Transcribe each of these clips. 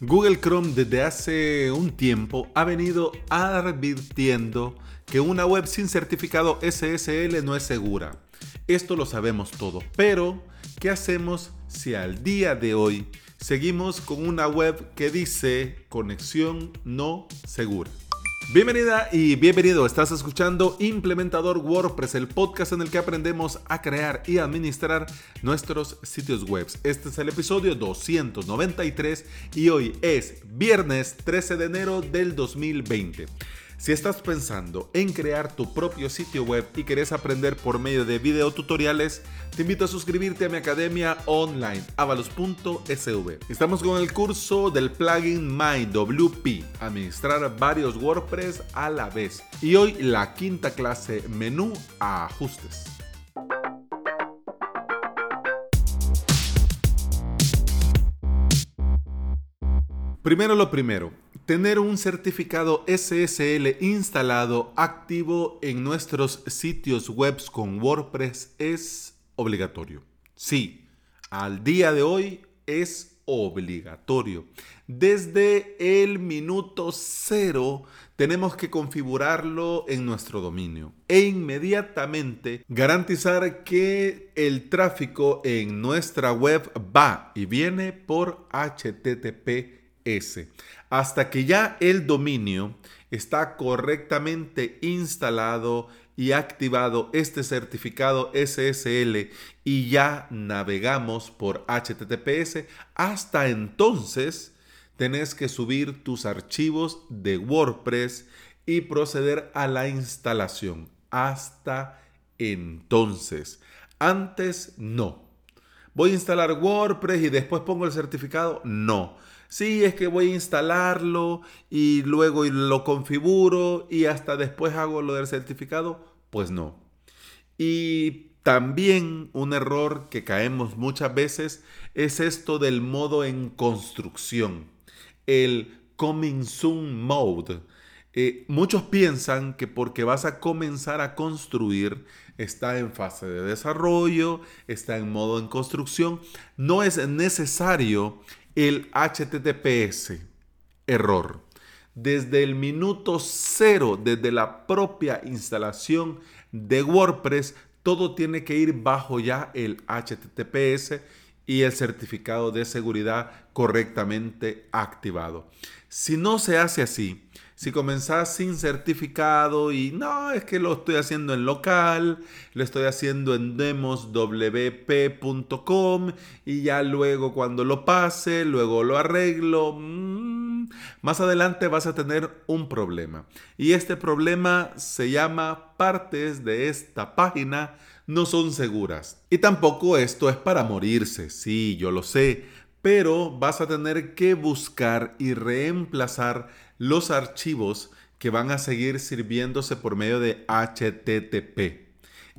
Google Chrome desde hace un tiempo ha venido advirtiendo que una web sin certificado SSL no es segura. Esto lo sabemos todo, pero ¿qué hacemos si al día de hoy seguimos con una web que dice conexión no segura? Bienvenida y bienvenido. Estás escuchando Implementador WordPress, el podcast en el que aprendemos a crear y administrar nuestros sitios web. Este es el episodio 293 y hoy es viernes 13 de enero del 2020. Si estás pensando en crear tu propio sitio web y querés aprender por medio de videotutoriales, te invito a suscribirte a mi academia online, avalos.sv. Estamos con el curso del plugin MyWP, administrar varios WordPress a la vez. Y hoy la quinta clase, menú a ajustes. Primero lo primero, tener un certificado SSL instalado activo en nuestros sitios web con WordPress es obligatorio. Sí, al día de hoy es obligatorio. Desde el minuto cero tenemos que configurarlo en nuestro dominio e inmediatamente garantizar que el tráfico en nuestra web va y viene por HTTP hasta que ya el dominio está correctamente instalado y activado este certificado SSL y ya navegamos por HTTPS, hasta entonces tenés que subir tus archivos de WordPress y proceder a la instalación. Hasta entonces. Antes no. Voy a instalar WordPress y después pongo el certificado. No sí, es que voy a instalarlo y luego lo configuro y hasta después hago lo del certificado, pues no. Y también un error que caemos muchas veces es esto del modo en construcción, el coming soon mode. Eh, muchos piensan que porque vas a comenzar a construir, está en fase de desarrollo, está en modo en construcción. No es necesario el HTTPS. Error. Desde el minuto cero, desde la propia instalación de WordPress, todo tiene que ir bajo ya el HTTPS y el certificado de seguridad correctamente activado. Si no se hace así, si comenzás sin certificado y no, es que lo estoy haciendo en local, lo estoy haciendo en demoswp.com y ya luego cuando lo pase, luego lo arreglo, mm, más adelante vas a tener un problema. Y este problema se llama partes de esta página no son seguras. Y tampoco esto es para morirse, sí, yo lo sé, pero vas a tener que buscar y reemplazar los archivos que van a seguir sirviéndose por medio de HTTP.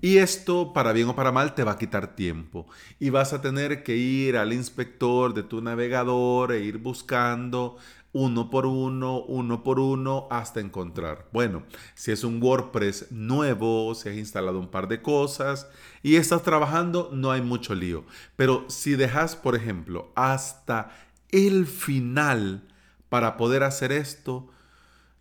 Y esto, para bien o para mal, te va a quitar tiempo. Y vas a tener que ir al inspector de tu navegador e ir buscando uno por uno, uno por uno, hasta encontrar. Bueno, si es un WordPress nuevo, si has instalado un par de cosas y estás trabajando, no hay mucho lío. Pero si dejas, por ejemplo, hasta el final para poder hacer esto,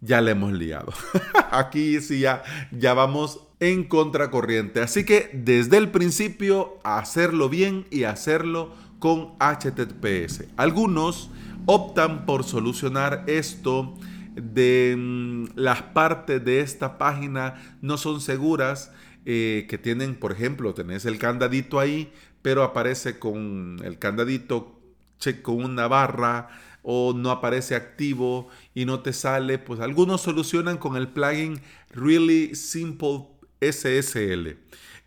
ya le hemos liado. Aquí sí ya, ya vamos en contracorriente. Así que desde el principio, hacerlo bien y hacerlo con HTTPS. Algunos optan por solucionar esto de mm, las partes de esta página no son seguras, eh, que tienen, por ejemplo, tenés el candadito ahí, pero aparece con el candadito check con una barra o no aparece activo y no te sale, pues algunos solucionan con el plugin Really Simple SSL.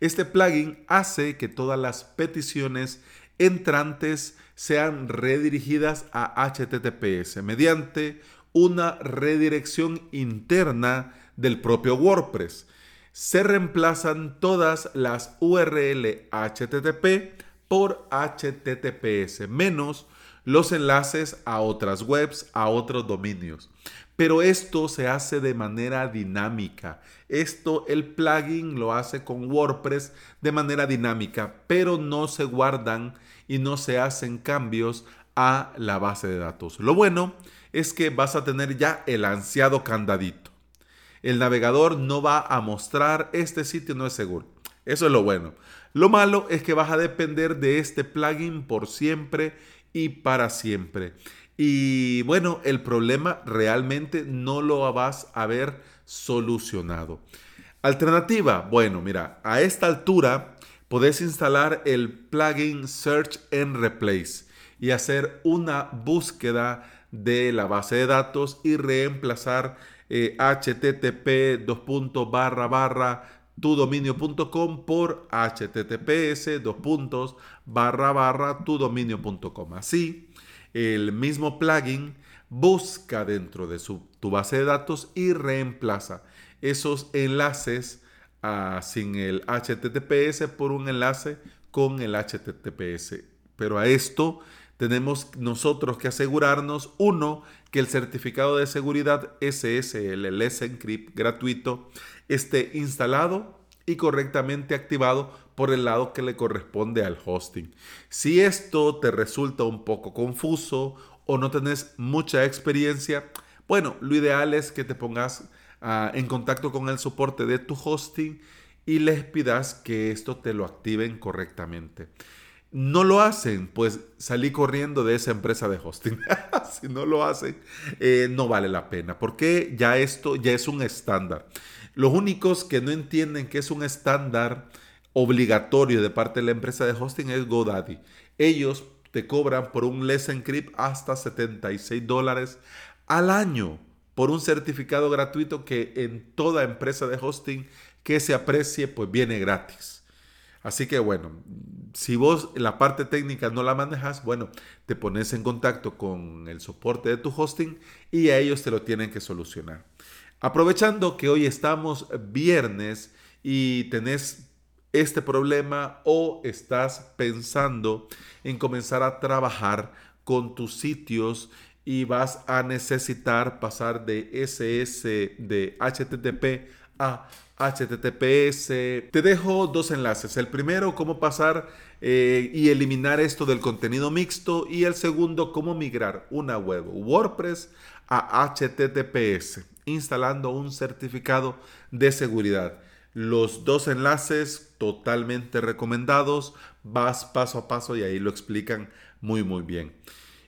Este plugin hace que todas las peticiones entrantes sean redirigidas a HTTPS mediante una redirección interna del propio WordPress. Se reemplazan todas las URL HTTP por HTTPS menos los enlaces a otras webs, a otros dominios. Pero esto se hace de manera dinámica. Esto el plugin lo hace con WordPress de manera dinámica, pero no se guardan y no se hacen cambios a la base de datos. Lo bueno es que vas a tener ya el ansiado candadito. El navegador no va a mostrar este sitio no es seguro. Eso es lo bueno. Lo malo es que vas a depender de este plugin por siempre y para siempre. Y bueno, el problema realmente no lo vas a ver solucionado. Alternativa, bueno, mira, a esta altura podés instalar el plugin Search and Replace y hacer una búsqueda de la base de datos y reemplazar http tudominio.com por https dos barra barra tudominio.com. Así, el mismo plugin busca dentro de su, tu base de datos y reemplaza esos enlaces ah, sin el https por un enlace con el https. Pero a esto tenemos nosotros que asegurarnos, uno, que el certificado de seguridad SSL, el Encrypt gratuito, esté instalado y correctamente activado por el lado que le corresponde al hosting. Si esto te resulta un poco confuso o no tenés mucha experiencia, bueno, lo ideal es que te pongas ah, en contacto con el soporte de tu hosting y les pidas que esto te lo activen correctamente no lo hacen, pues salí corriendo de esa empresa de hosting. si no lo hacen, eh, no vale la pena, porque ya esto ya es un estándar. Los únicos que no entienden que es un estándar obligatorio de parte de la empresa de hosting es GoDaddy. Ellos te cobran por un Let's Encrypt hasta 76 dólares al año por un certificado gratuito que en toda empresa de hosting que se aprecie, pues viene gratis. Así que bueno, si vos la parte técnica no la manejas, bueno, te pones en contacto con el soporte de tu hosting y a ellos te lo tienen que solucionar. Aprovechando que hoy estamos viernes y tenés este problema o estás pensando en comenzar a trabajar con tus sitios y vas a necesitar pasar de SS de HTTP a HTTPS. Te dejo dos enlaces. El primero, cómo pasar eh, y eliminar esto del contenido mixto. Y el segundo, cómo migrar una web WordPress a HTTPS, instalando un certificado de seguridad. Los dos enlaces totalmente recomendados. Vas paso a paso y ahí lo explican muy muy bien.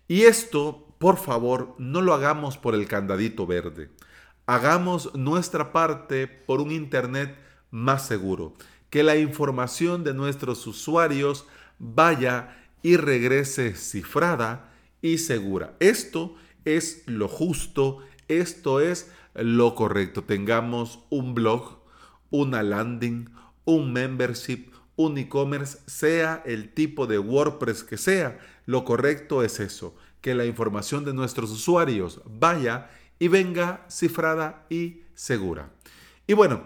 Y esto, por favor, no lo hagamos por el candadito verde. Hagamos nuestra parte por un Internet más seguro, que la información de nuestros usuarios vaya y regrese cifrada y segura. Esto es lo justo, esto es lo correcto. Tengamos un blog, una landing, un membership, un e-commerce, sea el tipo de WordPress que sea, lo correcto es eso, que la información de nuestros usuarios vaya y venga cifrada y segura. Y bueno,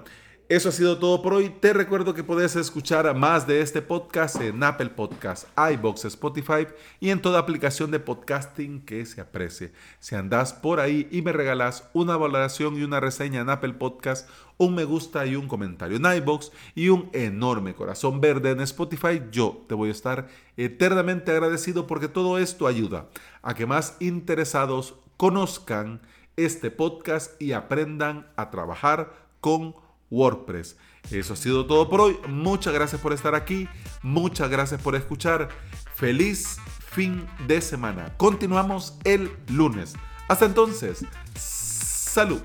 eso ha sido todo por hoy. Te recuerdo que puedes escuchar más de este podcast en Apple Podcasts, iBox, Spotify y en toda aplicación de podcasting que se aprecie. Si andas por ahí y me regalas una valoración y una reseña en Apple Podcast, un me gusta y un comentario en iBox y un enorme corazón verde en Spotify, yo te voy a estar eternamente agradecido porque todo esto ayuda a que más interesados conozcan este podcast y aprendan a trabajar con WordPress. Eso ha sido todo por hoy. Muchas gracias por estar aquí. Muchas gracias por escuchar. Feliz fin de semana. Continuamos el lunes. Hasta entonces. Salud.